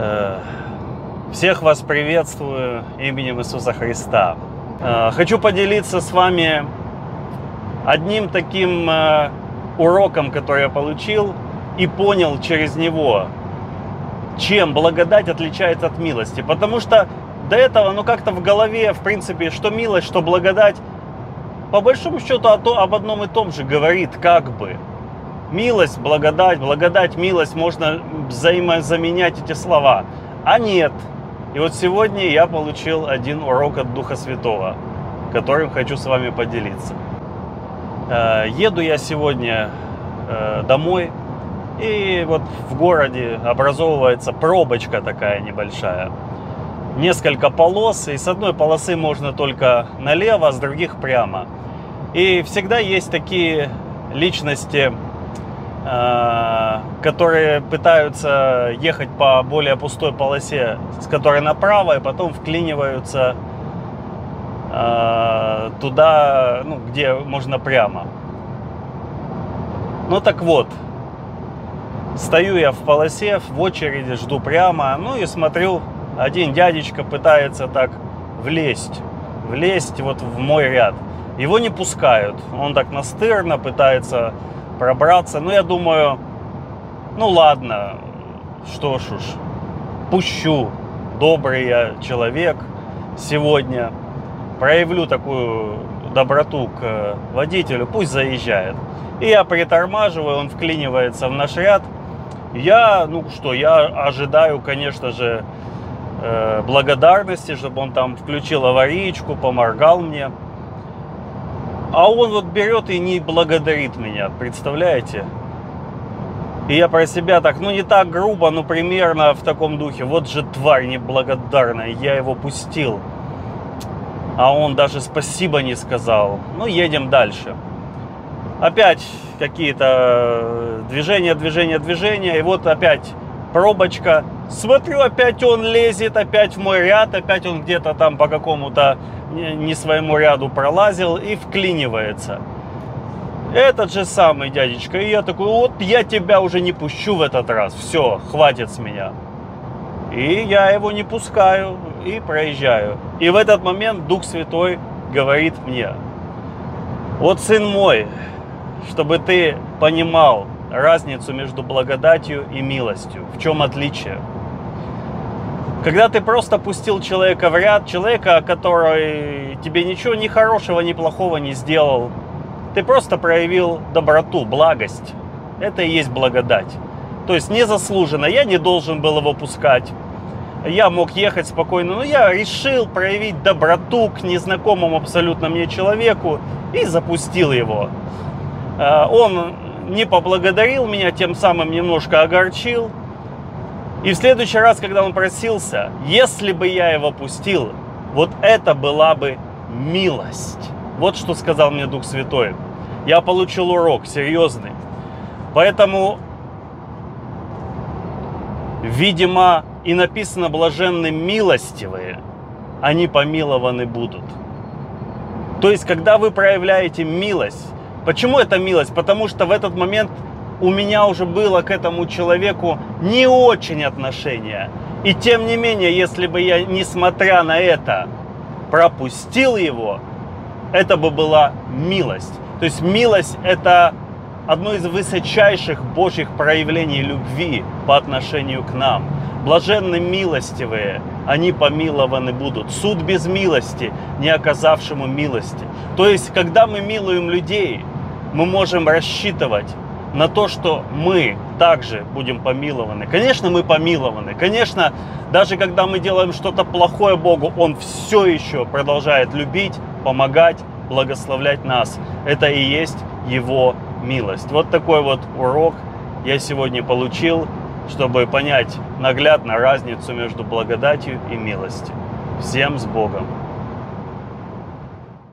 Э, всех вас приветствую именем Иисуса Христа. Э, хочу поделиться с вами одним таким э, уроком, который я получил и понял через него, чем благодать отличается от милости. Потому что до этого, ну как-то в голове, в принципе, что милость, что благодать, по большому счету об одном и том же говорит, как бы. Милость, благодать, благодать, милость, можно взаимозаменять эти слова. А нет. И вот сегодня я получил один урок от Духа Святого, которым хочу с вами поделиться. Э, еду я сегодня э, домой, и вот в городе образовывается пробочка такая небольшая. Несколько полос, и с одной полосы можно только налево, с других прямо. И всегда есть такие личности, которые пытаются ехать по более пустой полосе, с которой направо, и потом вклиниваются э, туда, ну, где можно прямо. Ну так вот, стою я в полосе, в очереди, жду прямо, ну и смотрю, один дядечка пытается так влезть, влезть вот в мой ряд. Его не пускают, он так настырно пытается пробраться. Ну, я думаю, ну ладно, что ж уж, пущу. Добрый я человек сегодня. Проявлю такую доброту к водителю, пусть заезжает. И я притормаживаю, он вклинивается в наш ряд. Я, ну что, я ожидаю, конечно же, э, благодарности, чтобы он там включил аварийку, поморгал мне. А он вот берет и не благодарит меня, представляете? И я про себя так, ну не так грубо, но примерно в таком духе. Вот же тварь неблагодарная, я его пустил. А он даже спасибо не сказал. Ну, едем дальше. Опять какие-то движения, движения, движения. И вот опять пробочка. Смотрю, опять он лезет, опять в мой ряд, опять он где-то там по какому-то не своему ряду пролазил и вклинивается. Этот же самый дядечка. И я такой, вот я тебя уже не пущу в этот раз. Все, хватит с меня. И я его не пускаю и проезжаю. И в этот момент Дух Святой говорит мне, вот сын мой, чтобы ты понимал разницу между благодатью и милостью. В чем отличие? Когда ты просто пустил человека в ряд, человека, который тебе ничего ни хорошего, ни плохого не сделал, ты просто проявил доброту, благость. Это и есть благодать. То есть незаслуженно. Я не должен был его пускать. Я мог ехать спокойно, но я решил проявить доброту к незнакомому абсолютно мне человеку и запустил его. А, он не поблагодарил меня, тем самым немножко огорчил. И в следующий раз, когда он просился, если бы я его пустил, вот это была бы милость. Вот что сказал мне Дух Святой. Я получил урок серьезный. Поэтому, видимо, и написано блаженны милостивые, они помилованы будут. То есть, когда вы проявляете милость, почему это милость? Потому что в этот момент у меня уже было к этому человеку не очень отношение. И тем не менее, если бы я, несмотря на это, пропустил его, это бы была милость. То есть милость это одно из высочайших Божьих проявлений любви по отношению к нам. Блаженны милостивые, они помилованы будут. Суд без милости, не оказавшему милости. То есть, когда мы милуем людей, мы можем рассчитывать на то, что мы также будем помилованы. Конечно, мы помилованы. Конечно, даже когда мы делаем что-то плохое Богу, Он все еще продолжает любить, помогать, благословлять нас. Это и есть Его милость. Вот такой вот урок я сегодня получил, чтобы понять наглядно разницу между благодатью и милостью. Всем с Богом!